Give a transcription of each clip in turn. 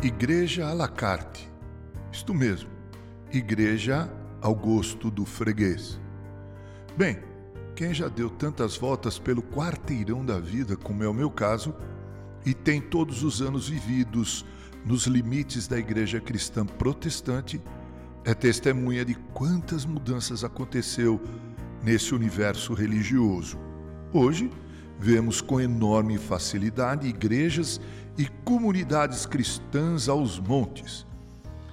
Igreja à la carte. Isto mesmo, igreja ao gosto do freguês. Bem, quem já deu tantas voltas pelo quarteirão da vida, como é o meu caso, e tem todos os anos vividos nos limites da igreja cristã protestante, é testemunha de quantas mudanças aconteceu nesse universo religioso. Hoje, vemos com enorme facilidade igrejas e comunidades cristãs aos montes.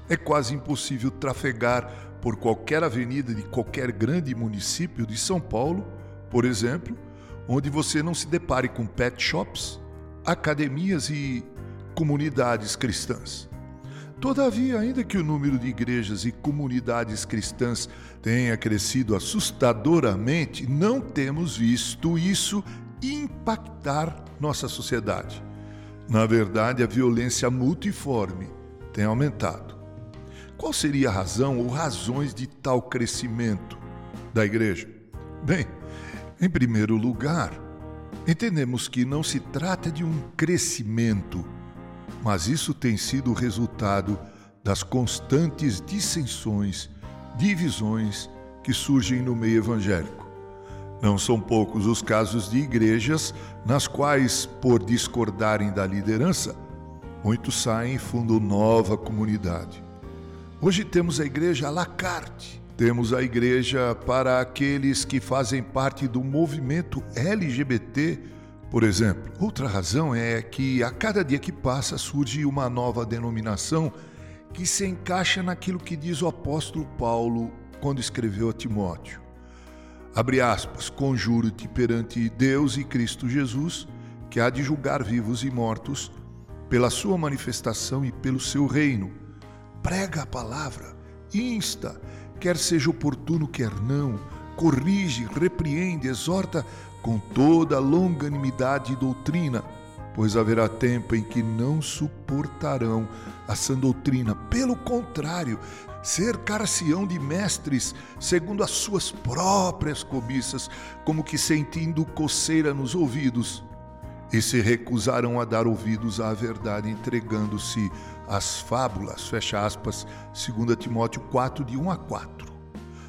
É quase impossível trafegar por qualquer avenida de qualquer grande município de São Paulo, por exemplo, onde você não se depare com pet shops, academias e comunidades cristãs. Todavia, ainda que o número de igrejas e comunidades cristãs tenha crescido assustadoramente, não temos visto isso impactar nossa sociedade. Na verdade, a violência multiforme tem aumentado. Qual seria a razão ou razões de tal crescimento da igreja? Bem, em primeiro lugar, entendemos que não se trata de um crescimento, mas isso tem sido o resultado das constantes dissensões, divisões que surgem no meio evangélico. Não são poucos os casos de igrejas nas quais, por discordarem da liderança, muitos saem e fundam nova comunidade. Hoje temos a igreja à la carte. Temos a igreja para aqueles que fazem parte do movimento LGBT, por exemplo. Outra razão é que a cada dia que passa surge uma nova denominação que se encaixa naquilo que diz o apóstolo Paulo quando escreveu a Timóteo abre aspas, conjuro-te perante Deus e Cristo Jesus, que há de julgar vivos e mortos, pela sua manifestação e pelo seu reino. Prega a palavra, insta, quer seja oportuno, quer não, corrige, repreende, exorta com toda longanimidade e doutrina, pois haverá tempo em que não suportarão a sã doutrina. Pelo contrário, cercar-se-ão de mestres segundo as suas próprias cobiças, como que sentindo coceira nos ouvidos, e se recusarão a dar ouvidos à verdade, entregando-se às fábulas, fecha aspas, 2 Timóteo 4, de 1 a 4.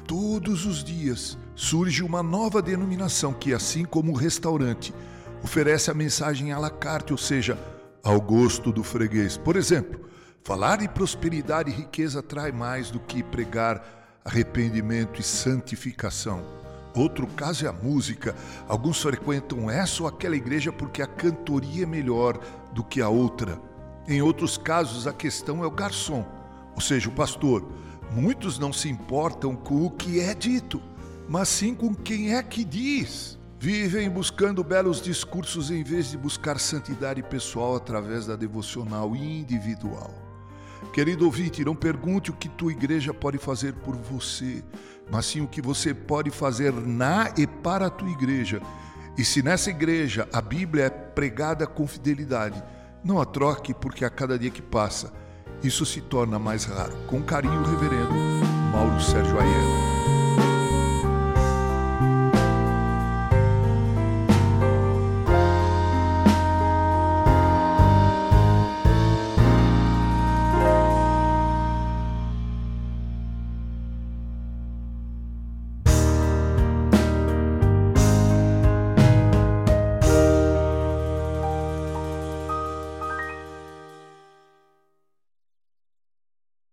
Todos os dias surge uma nova denominação que, assim como o restaurante, oferece a mensagem à la carte, ou seja, ao gosto do freguês. Por exemplo, Falar de prosperidade e riqueza atrai mais do que pregar arrependimento e santificação. Outro caso é a música. Alguns frequentam essa ou aquela igreja porque a cantoria é melhor do que a outra. Em outros casos, a questão é o garçom, ou seja, o pastor. Muitos não se importam com o que é dito, mas sim com quem é que diz. Vivem buscando belos discursos em vez de buscar santidade pessoal através da devocional individual. Querido ouvinte, não pergunte o que tua igreja pode fazer por você, mas sim o que você pode fazer na e para a tua igreja. E se nessa igreja a Bíblia é pregada com fidelidade, não a troque, porque a cada dia que passa, isso se torna mais raro. Com carinho, reverendo Mauro Sérgio Aiello.